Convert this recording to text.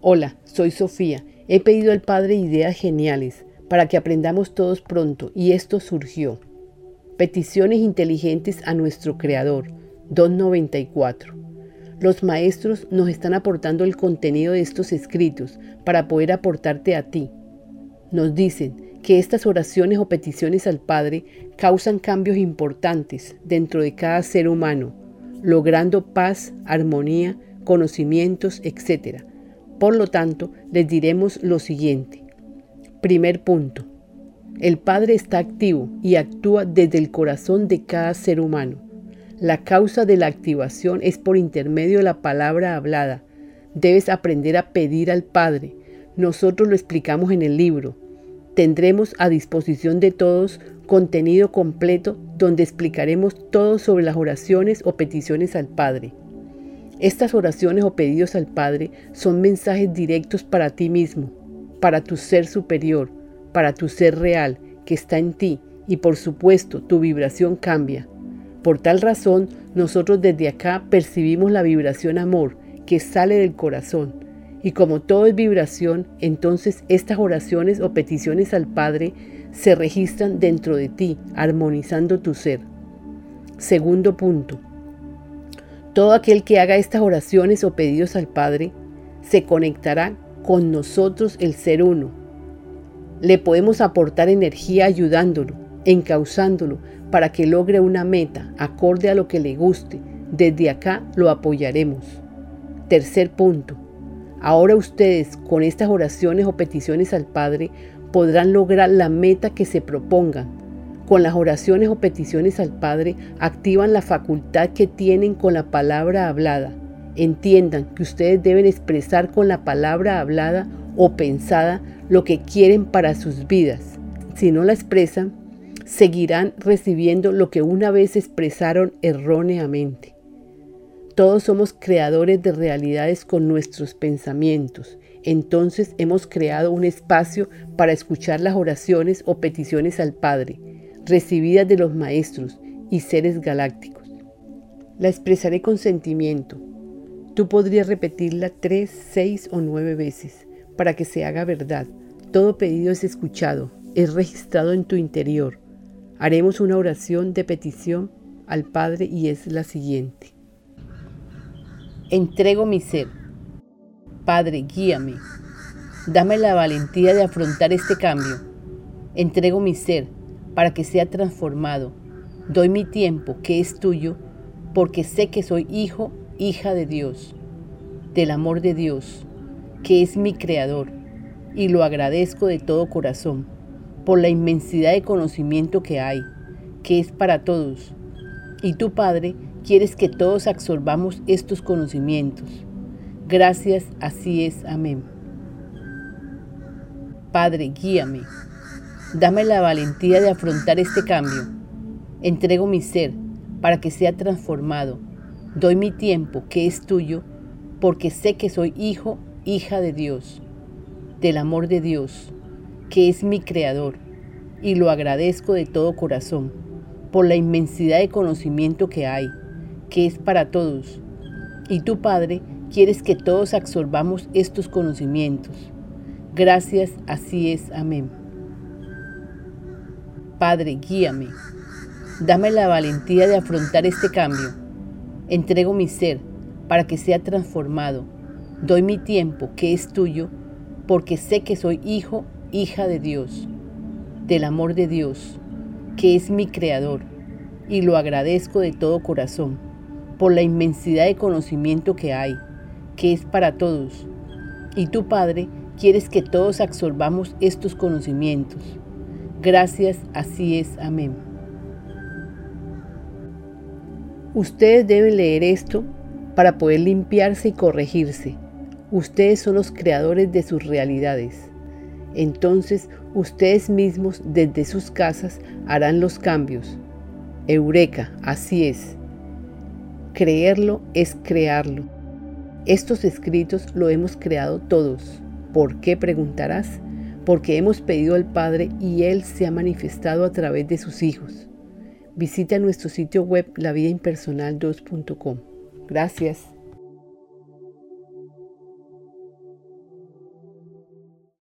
Hola, soy Sofía. He pedido al Padre ideas geniales para que aprendamos todos pronto y esto surgió. Peticiones inteligentes a nuestro Creador, 294. Los maestros nos están aportando el contenido de estos escritos para poder aportarte a ti. Nos dicen que estas oraciones o peticiones al Padre causan cambios importantes dentro de cada ser humano, logrando paz, armonía, conocimientos, etc por lo tanto, les diremos lo siguiente. Primer punto. El Padre está activo y actúa desde el corazón de cada ser humano. La causa de la activación es por intermedio de la palabra hablada. Debes aprender a pedir al Padre. Nosotros lo explicamos en el libro. Tendremos a disposición de todos contenido completo donde explicaremos todo sobre las oraciones o peticiones al Padre. Estas oraciones o pedidos al Padre son mensajes directos para ti mismo, para tu ser superior, para tu ser real que está en ti y por supuesto tu vibración cambia. Por tal razón, nosotros desde acá percibimos la vibración amor que sale del corazón. Y como todo es vibración, entonces estas oraciones o peticiones al Padre se registran dentro de ti, armonizando tu ser. Segundo punto. Todo aquel que haga estas oraciones o pedidos al Padre se conectará con nosotros el ser uno. Le podemos aportar energía ayudándolo, encauzándolo para que logre una meta acorde a lo que le guste. Desde acá lo apoyaremos. Tercer punto. Ahora ustedes con estas oraciones o peticiones al Padre podrán lograr la meta que se propongan con las oraciones o peticiones al Padre activan la facultad que tienen con la palabra hablada. Entiendan que ustedes deben expresar con la palabra hablada o pensada lo que quieren para sus vidas. Si no la expresan, seguirán recibiendo lo que una vez expresaron erróneamente. Todos somos creadores de realidades con nuestros pensamientos. Entonces hemos creado un espacio para escuchar las oraciones o peticiones al Padre recibidas de los maestros y seres galácticos. La expresaré con sentimiento. Tú podrías repetirla tres, seis o nueve veces para que se haga verdad. Todo pedido es escuchado, es registrado en tu interior. Haremos una oración de petición al Padre y es la siguiente. Entrego mi ser. Padre, guíame. Dame la valentía de afrontar este cambio. Entrego mi ser para que sea transformado. Doy mi tiempo, que es tuyo, porque sé que soy hijo, hija de Dios, del amor de Dios, que es mi creador, y lo agradezco de todo corazón, por la inmensidad de conocimiento que hay, que es para todos. Y tú, Padre, quieres que todos absorbamos estos conocimientos. Gracias, así es. Amén. Padre, guíame. Dame la valentía de afrontar este cambio. Entrego mi ser para que sea transformado. Doy mi tiempo, que es tuyo, porque sé que soy hijo, hija de Dios, del amor de Dios, que es mi creador, y lo agradezco de todo corazón, por la inmensidad de conocimiento que hay, que es para todos. Y tú, Padre, quieres que todos absorbamos estos conocimientos. Gracias, así es. Amén. Padre, guíame. Dame la valentía de afrontar este cambio. Entrego mi ser para que sea transformado. Doy mi tiempo, que es tuyo, porque sé que soy hijo, hija de Dios, del amor de Dios, que es mi creador, y lo agradezco de todo corazón, por la inmensidad de conocimiento que hay, que es para todos. Y tú, Padre, quieres que todos absorbamos estos conocimientos Gracias, así es. Amén. Ustedes deben leer esto para poder limpiarse y corregirse. Ustedes son los creadores de sus realidades. Entonces ustedes mismos desde sus casas harán los cambios. Eureka, así es. Creerlo es crearlo. Estos escritos lo hemos creado todos. ¿Por qué preguntarás? Porque hemos pedido al Padre y Él se ha manifestado a través de sus hijos. Visita nuestro sitio web lavidaimpersonal2.com. Gracias.